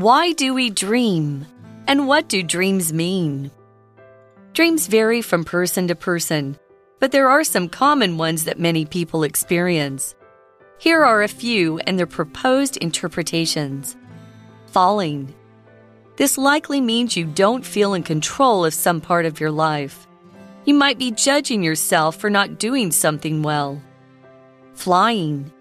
Why do we dream? And what do dreams mean? Dreams vary from person to person, but there are some common ones that many people experience. Here are a few and their proposed interpretations. Falling. This likely means you don't feel in control of some part of your life. You might be judging yourself for not doing something well. Flying.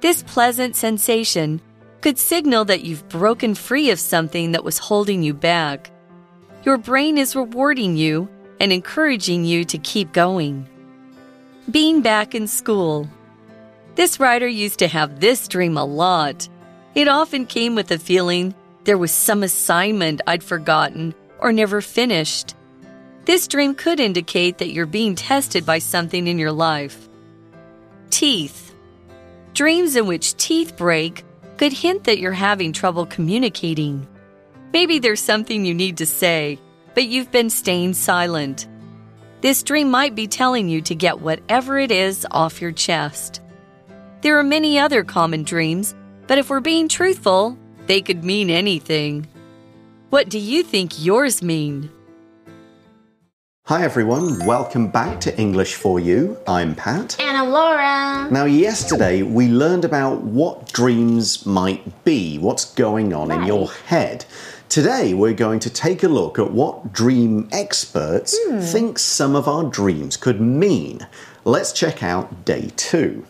This pleasant sensation could signal that you've broken free of something that was holding you back. Your brain is rewarding you and encouraging you to keep going. Being back in school. This writer used to have this dream a lot. It often came with the feeling there was some assignment I'd forgotten or never finished. This dream could indicate that you're being tested by something in your life. Teeth. Dreams in which teeth break could hint that you're having trouble communicating. Maybe there's something you need to say, but you've been staying silent. This dream might be telling you to get whatever it is off your chest. There are many other common dreams, but if we're being truthful, they could mean anything. What do you think yours mean? Hi everyone, welcome back to English for You. I'm Pat. And I'm Laura. Now, yesterday we learned about what dreams might be, what's going on in your head. Today we're going to take a look at what dream experts Hmm. think some of our dreams could mean. Let's check out day two.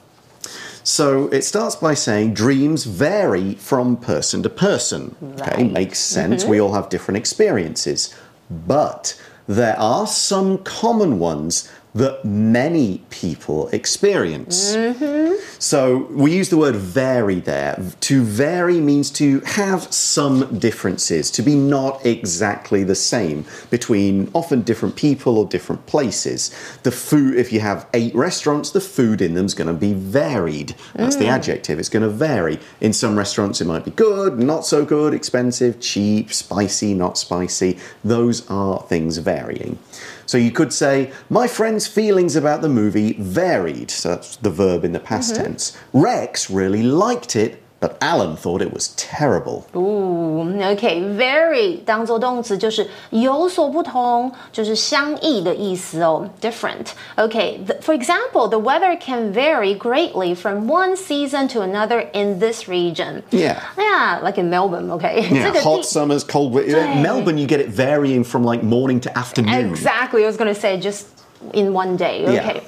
So it starts by saying dreams vary from person to person. Okay, makes sense. Mm-hmm. We all have different experiences. But there are some common ones that many people experience. Mm-hmm. So we use the word vary there. To vary means to have some differences, to be not exactly the same between often different people or different places. The food, if you have eight restaurants, the food in them is going to be varied. That's the adjective. It's going to vary. In some restaurants, it might be good, not so good, expensive, cheap, spicy, not spicy. Those are things varying. So you could say, My friend's feelings about the movie varied. So that's the verb in the past mm-hmm. tense. Rex really liked it, but Alan thought it was terrible. OK，very、当做动词就是有所不同，就是相异的意思哦，different。OK，for、example, the weather can vary greatly from one season to another in this region. Yeah. Yeah, like in Melbourne. OK，、 Yeah, 这个 hot 地 summers, cold winter. Melbourne, you get it varying from like morning to afternoon. Exactly, I was gonna say just in one day. OK.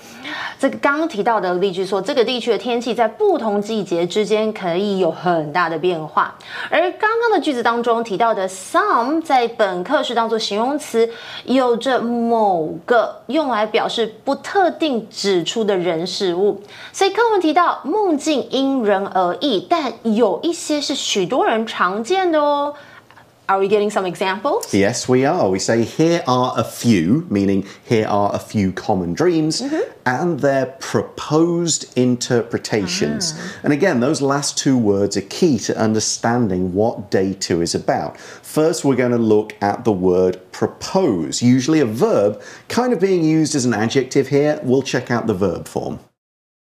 这个刚刚提到的例句说，这个地区的天气在不同季节之间可以有很大的变化。而刚刚的句子当中提到的 some，在本课是当做形容词，有着某个用来表示不特定指出的人事物。所以课文提到梦境因人而异，但有一些是许多人常见的哦。Are we getting some examples? Yes, we are. We say here are a few, meaning here are a few common dreams, mm-hmm. and their proposed interpretations. Ah. And again, those last two words are key to understanding what day two is about. First, we're going to look at the word propose, usually a verb, kind of being used as an adjective here. We'll check out the verb form.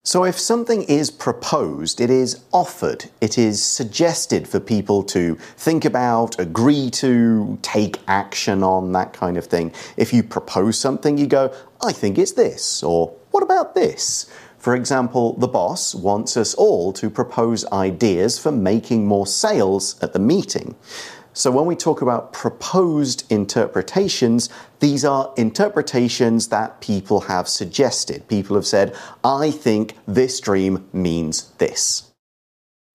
So, if something is proposed, it is offered, it is suggested for people to think about, agree to, take action on, that kind of thing. If you propose something, you go, I think it's this, or what about this? For example, the boss wants us all to propose ideas for making more sales at the meeting. So, when we talk about proposed interpretations, these are interpretations that people have suggested. People have said, I think this dream means this.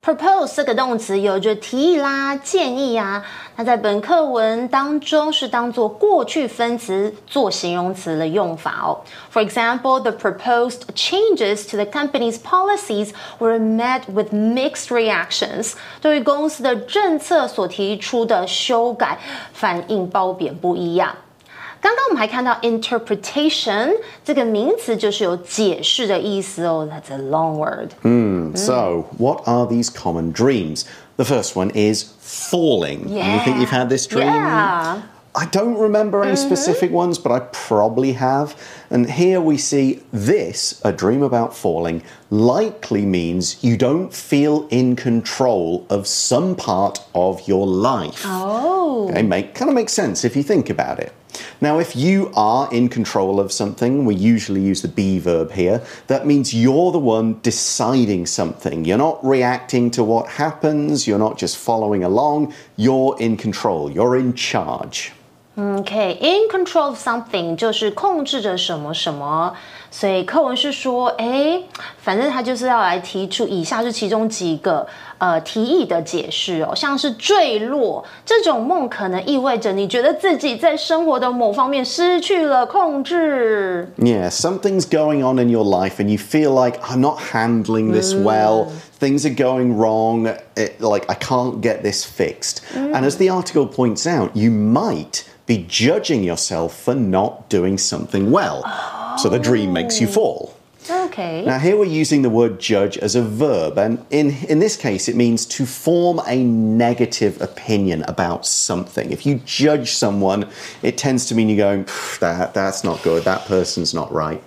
Propose 这个动词有着提议啦、建议呀、那在本课文当中是当做过去分词做形容词的用法哦。For example, the proposed changes to the company's policies were met with mixed reactions。对于公司的政策所提出的修改，反应褒贬不一样。刚刚我们还看到 interpretation 这个名词就是有解释的意思哦。That's a long word。 So, what are these common dreams? The first one is falling. You think you've had this dream? Yeah. I don't remember any specific ones, but I probably have. And here we see this, a dream about falling, likely means you don't feel in control of some part of your life. Oh. Okay, make kind of makes sense if you think about it. Now, if you are in control of something, we usually use the be verb here. That means you're the one deciding something. You're not reacting to what happens, you're not just following along, you're in control, you're in charge. OK，in control of something 就是控制着什么什么，所以课文是说，哎，反正他就是要来提出以下是其中几个呃提议的解释哦，像是坠落这种梦，可能意味着你觉得自己在生活的某方面失去了控制。 Yeah, something's going on in your life and you feel like I'm not handling this well. Things are going wrong. It, like I can't get this fixed. And as the article points out, you might be judging yourself for not doing something well. So the dream makes you fall. OK，Now, here we're using the word judge as a verb, and in, in this case, it means to form a negative opinion about something. If you judge someone, it tends to mean you're going, that, that's not good, that person's not right.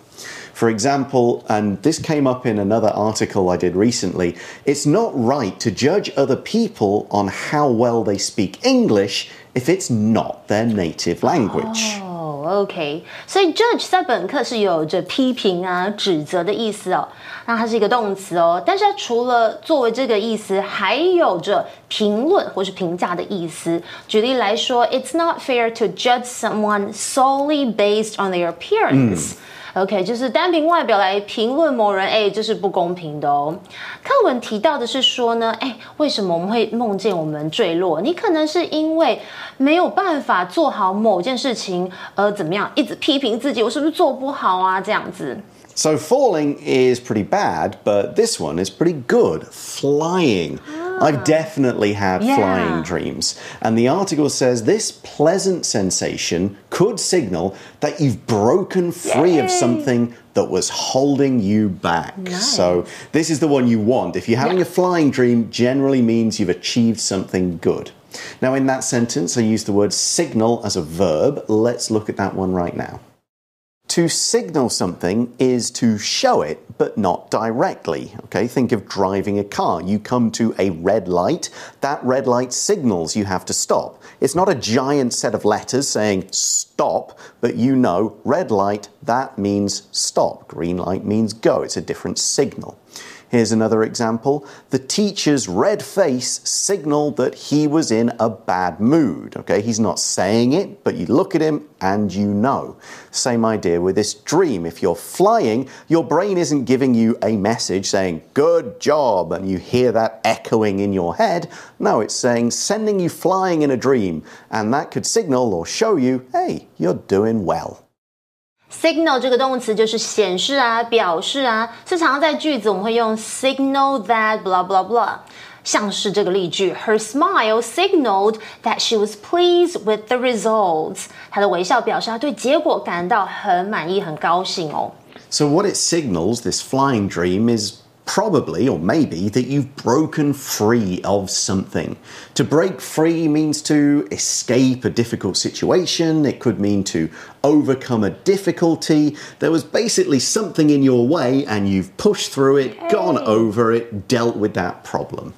For example, and this came up in another article I did recently, it's not right to judge other people on how well they speak English if it's not their native language. 哦，OK，所以 judge 在本课是有着批评啊、指责的意思哦。那它是一个动词哦，但是它除了作为这个意思，还有着评论或是评价的意思。举例来说，It's not fair to judge someone solely based on their appearance。 OK，就是单凭外表来评论某人，哎，这是不公平的哦。课文提到的是说呢，哎，为什么我们会梦见我们坠落？你可能是因为没有办法做好某件事情，而怎么样，一直批评自己，我是不是做不好啊？这样子。So falling is pretty bad, but this one is pretty good. Flying. I've definitely had Yeah. flying dreams. And the article says this pleasant sensation could signal that you've broken free of something that was holding you back. Nice. So this is the one you want. If you're having Yeah. a flying dream, generally means you've achieved something good. Now, in that sentence, I use the word signal as a verb. Let's look at that one right now. To signal something is to show it, but not directly. Okay, think of driving a car. You come to a red light, that red light signals you have to stop. It's not a giant set of letters saying stop, but you know red light, that means stop. Green light means go. It's a different signal. Here's another example. The teacher's red face signaled that he was in a bad mood. Okay, he's not saying it, but you look at him and you know. Same idea with this dream. If you're flying, your brain isn't giving you a message saying, good job, and you hear that echoing in your head. No, it's saying, sending you flying in a dream. And that could signal or show you, hey, you're doing well. Signal 这个动词就是显示啊、表示啊，是常常在句子我们会用 signal that blah blah blah，像是这个例句，Her smile signaled that she was pleased with the results。她的微笑表示她对结果感到很满意、很高兴哦。 So, what it signals, this flying dream, is probably or maybe that you've broken free of something. To break free means to escape a difficult situation, it could mean to overcome a difficulty. There was basically something in your way and you've pushed through it, gone over it, dealt with that problem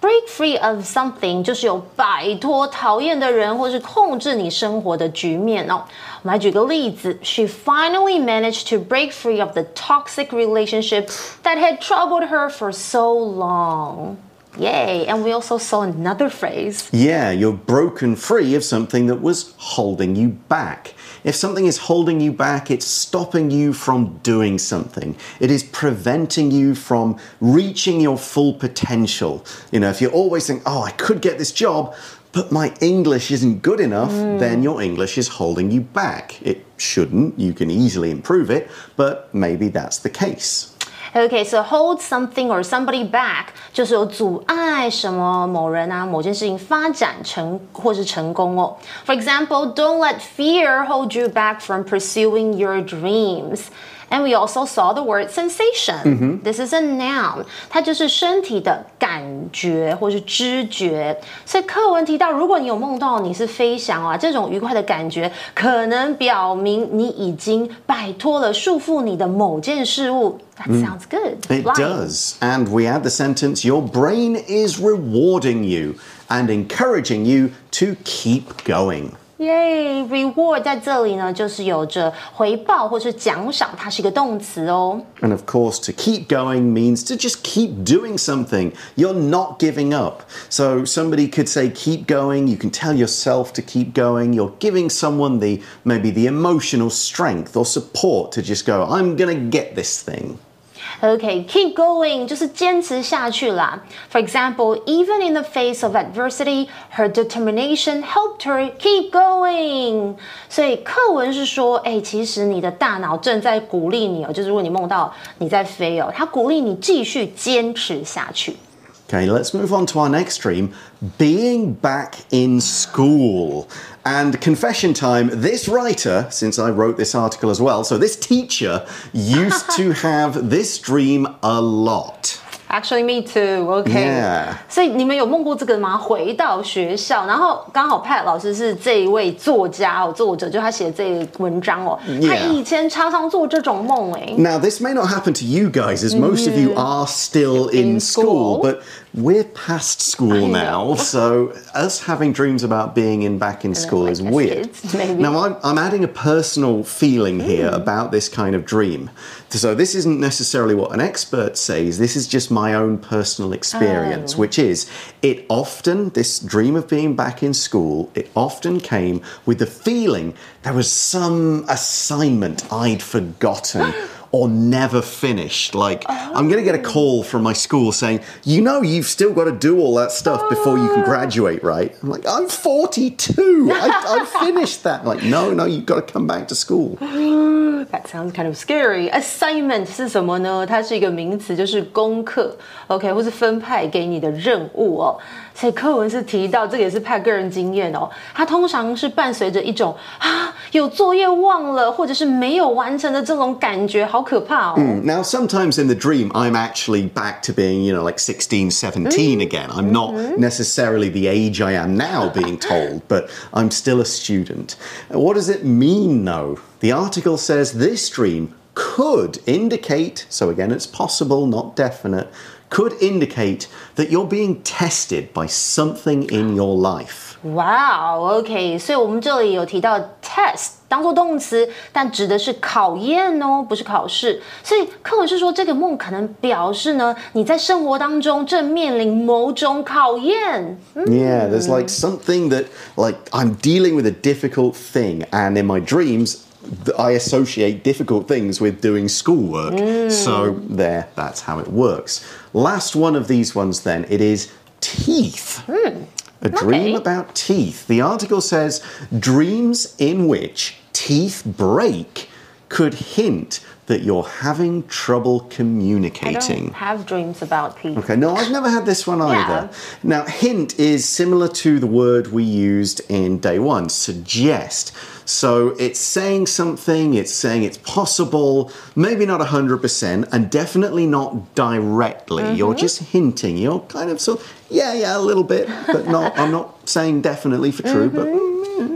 Break free of something 就是有摆脱讨厌的人，或是控制你生活的局面哦。我们来举个例子，She finally managed to break free of the toxic relationship that had troubled her for so long. Yay! And we also saw another phrase. Yeah, you're broken free of something that was holding you back. If something is holding you back, it's stopping you from doing something. It is preventing you from reaching your full potential. You know, if you're always thinking, oh, I could get this job, but my English isn't good enough, hmm. then your English is holding you back. It shouldn't. You can easily improve it, but maybe that's the case. Okay, so hold something or somebody back 就是有阻碍什么某人啊某件事情发展成或是成功哦。For example, don't let fear hold you back from pursuing your dreams. And we also saw the word sensation. This is a noun. 它就是身体的感觉或是知觉。所以课文提到，如果你有梦到你是飞翔啊，这种愉快的感觉，可能表明你已经摆脱了束缚你的某件事物。That sounds good. It Flying. does. And we add the sentence Your brain is rewarding you and encouraging you to keep going. 耶、r e w a r d 在这里呢，就是有着回报或是奖赏，它是一个动词哦。 And of course, to keep going means to just keep doing something. You're not giving up. So somebody could say, keep going. You can tell yourself to keep going. You're giving someone the maybe the emotional strength or support to just go, I'm going to get this thing. OK，keep、going 就是坚持下去啦。For example, even in the face of adversity, her determination helped her keep going。所以课文是说，哎，其实你的大脑正在鼓励你哦，就是如果你梦到你在飞哦，它鼓励你继续坚持下去。 Okay, let's move on to our next dream being back in school. And confession time this writer, since I wrote this article as well, so this teacher used to have this dream a lot. Actually, me too. OK. Yeah. 所以你们有梦过这个吗？回到学校，然后刚好 Pat 老师是这一位作家哦，作者就他写这个文章哦，他 Yeah. 以前常常做这种梦哎。 Now, this may not happen to you guys, as most of you are still in, In school, school. but we're past school now, so us having dreams about being in back in school like is as weird. kids, maybe. Now, I'm, I'm adding a personal feeling here about this kind of dream. So, this isn't necessarily what an expert says, this is just my own personal experience, oh. which is it often, this dream of being back in school, it often came with the feeling there was some assignment I'd forgotten. Or never finished. Like, I'm going to get a call from my school saying, You know, you've still got to do all that stuff before you can graduate, right? I'm like, I'm 42. I, I finished that. Like, no, no, you've got to come back to school. That sounds kind of scary. Assignment 是什么呢？它是一个名词，就是功课，OK，或是分派给你的任务哦。所 以课文是提到，这个也是派个人经验哦。它通常是伴随着一种啊有作业忘了，或者是没有完成的这种感觉，好可怕哦。 Now, sometimes in the dream, I'm actually back to being, you know, like 16, 17 again. I'm not necessarily the age I am now being told, but I'm still a student. What does it mean, though? The article says this dream could indicate, so again, it's possible, not definite, could indicate that you're being tested by something in your life. 哇哦，OK，所以我们这里有提到 test 当做动词，但指的是考验哦，不是考试。所以课文是说，这个梦可能表示呢，你在生活当中正面临某种考验。 Yeah, there's like something that, like, I'm dealing with a difficult thing, and in my dreams, th- I associate difficult things with doing schoolwork. Mm. So, there, that's how it works. Last one of these ones, then, it is teeth. Hmm. A dream Okay. about teeth. The article says dreams in which teeth break could hint that you're having trouble I communicating. don't have dreams about people. Okay, no, I've never had this one either. Now, hint is similar to the word we used in day one, suggest. So it's saying something, it's saying it's possible, maybe not 100%, and definitely not directly. You're just hinting. You're kind of so, yeah, yeah, a little bit, but not, I'm not saying definitely for true, but. mm,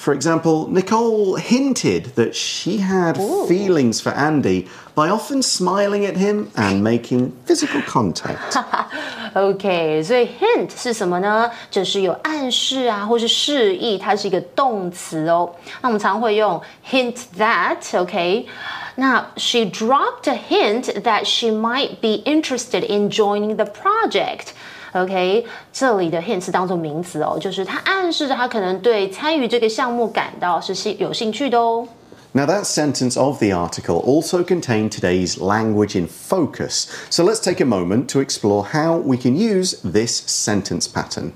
For example, Nicole hinted that she had feelings for Andy by often smiling at him and making physical contact. OK，所以 hint 是什么呢？就是有暗示啊，或是示意，它是一个动词哦。那我们常会用 hint that，OK？、那 she dropped a hint that she might be interested in joining the project。 OK，这里的 hint 是当做名词哦，就是它暗示着她可能对参与这个项目感到是兴有兴趣的哦。 Now, that sentence of the article also contained today's language in focus. So let's take a moment to explore how we can use this sentence pattern.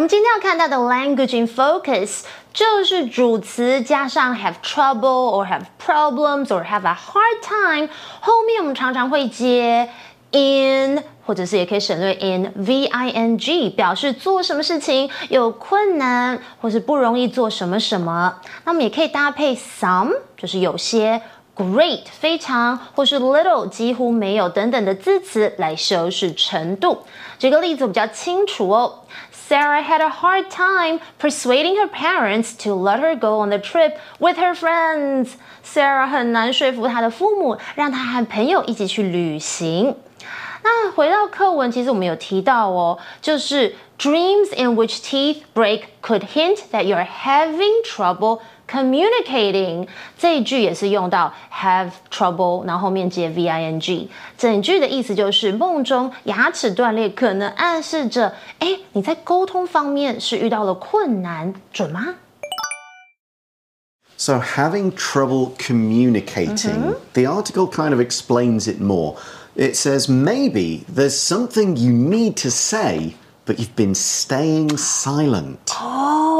我们今天要看到的 language in focus 就是主词加上 have trouble or have problems or have a hard time，后面我们常常会接 in，或者是也可以省略 in v i n g，表示做什么事情有困难或是不容易做什么什么。那么也可以搭配 some，就是有些。Great，非常，或是 little，几乎没有等等的字词来修饰程度。举个例子比较清楚哦。Sarah had a hard time persuading her parents to let her go on the trip with her friends. Sarah 很难说服她的父母，让她和朋友一起去旅行。那回到课文，其实我们有提到哦，就是 dreams in which teeth break could hint that you're having trouble communicating 这一句也是用到 have trouble，然后后面接 v i n g，整句的意思就是梦中牙齿断裂，可能暗示着，哎，你在沟通方面是遇到了困难，准吗？So, having trouble communicating, mm -hmm. the article kind of explains it more. It says maybe there's something you need to say, but you've been staying silent.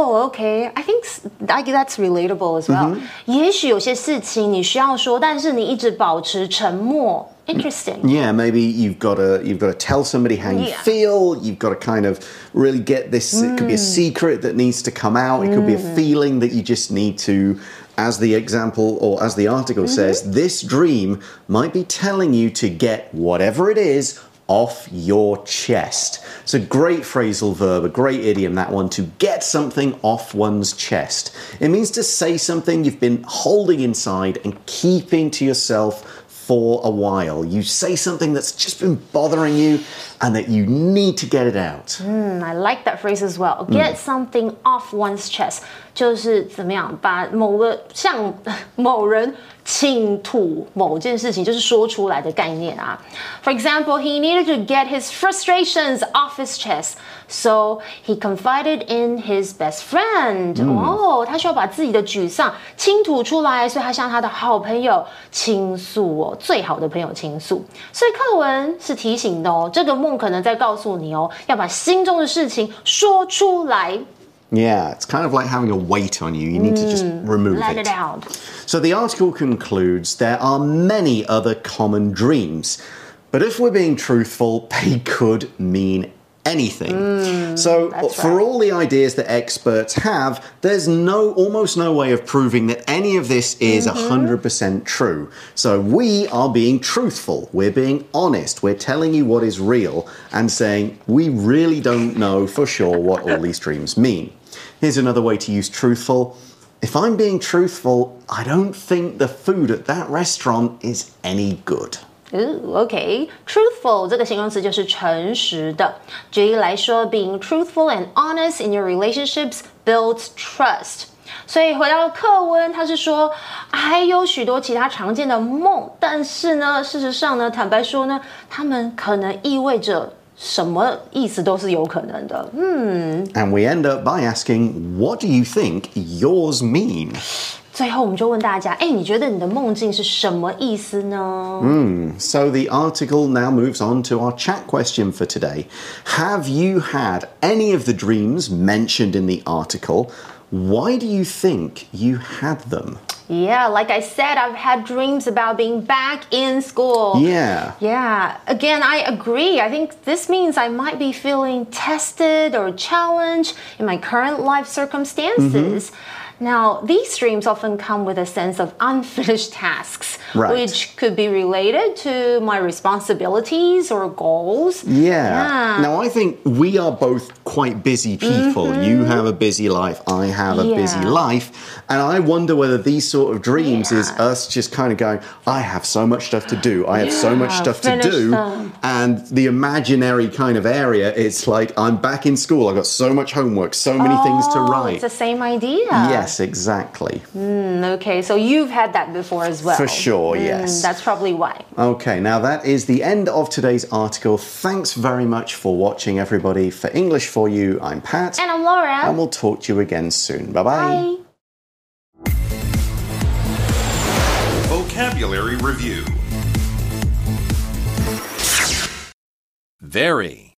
Oh, okay. I think that's relatable as well. Mm -hmm. 也许有些事情你需要说，但是你一直保持沉默。Interesting. Yeah, maybe you've got to you've got to tell somebody how you yeah. feel. You've got to kind of really get this. Mm. It could be a mm. secret that needs to come out. It mm. could be a mm. feeling that you just need to as the example or as the article mm-hmm. says, this dream might be telling you to get whatever it is off your chest. It's a great phrasal verb, a great idiom, that one, to get something off one's chest. It means to say something you've been holding inside and keeping to yourself for a while. You say something that's just been bothering you and that you need to get it out. Mm, I like that phrase as well. Get mm. something off one's chest. 就是怎么样把某个向某人倾吐某件事情，就是说出来的概念啊。For example, he needed to get his frustrations off his chest, so he confided in his best friend. 哦，他需要把自己的沮丧倾吐出来，所以他向他的好朋友倾诉哦，最好的朋友倾诉。所以课文是提醒的哦，这个梦 可能在告诉你哦，要把心中的事情说出来。Yeah, it's kind of like having a weight on you. You need mm, to just mm, remove let it. it out. So the article concludes there are many other common dreams, but if we're being truthful, they could mean anything. Mm, so for right. all the ideas that experts have, there's no almost no way of proving that any of this is mm -hmm. 100% true. So we are being truthful. We're being honest. We're telling you what is real and saying we really don't know for sure what all these dreams mean. Here's another way to use truthful. If I'm being truthful, I don't think the food at that restaurant is any good. 嗯，OK，truthful 这个形容词就是诚实的。举例来说，being truthful and honest in your relationships builds trust. 所以回到课文，他是说还有许多其他常见的梦，但是呢，事实上呢，坦白说呢，他们可能意味着什么意思都是有可能的。嗯。And we end up by asking, what do you think yours mean? 最后我们就问大家，哎，你觉得你的梦境是什么意思呢？嗯，So the article now moves on to our chat question for today. Have you had any of the dreams mentioned in the article? Why do you think you had them? Yeah, like I said, I've had dreams about being back in school. Yeah. Yeah. Again, I agree. I think this means I might be feeling tested or challenged in my current life circumstances. Mm -hmm. Now, these dreams often come with a sense of unfinished tasks, right. which could be related to my responsibilities or goals. Yeah. yeah. Now, I think we are both quite busy people. Mm -hmm. You have a busy life, I have a yeah. busy life. And I wonder whether these sort of dreams yeah. is us just kind of going, I have so much stuff to do, I have so much stuff to do. Them. And the imaginary kind of area, it's like, I'm back in school, I've got so much homework, so many oh, things to write. It's the same idea. Yes. Yes, exactly. Mm, okay, so you've had that before as well. For sure, mm, yes. That's probably why. Okay, now that is the end of today's article. Thanks very much for watching, everybody. For English for You, I'm Pat. And I'm Laura. And we'll talk to you again soon. Bye-bye. Bye. Vocabulary Review Very.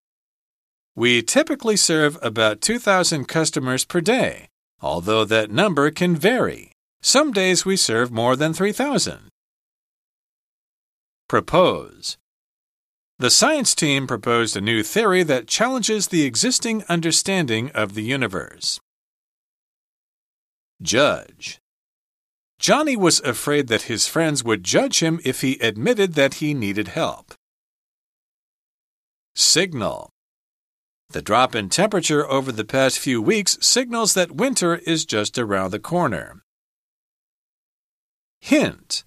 We typically serve about 2,000 customers per day although that number can vary. Some days we serve more than 3,000. Propose. The science team proposed a new theory that challenges the existing understanding of the universe. Judge. Johnny was afraid that his friends would judge him if he admitted that he needed help. Signal. The drop in temperature over the past few weeks signals that winter is just around the corner. Hint.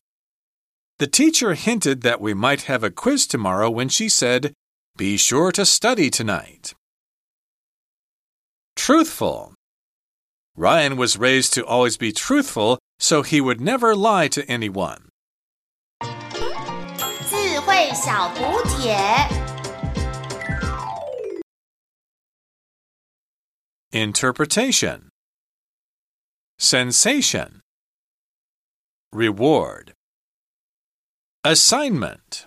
The teacher hinted that we might have a quiz tomorrow when she said, Be sure to study tonight. Truthful. Ryan was raised to always be truthful, so he would never lie to anyone. Interpretation. Sensation. Reward. Assignment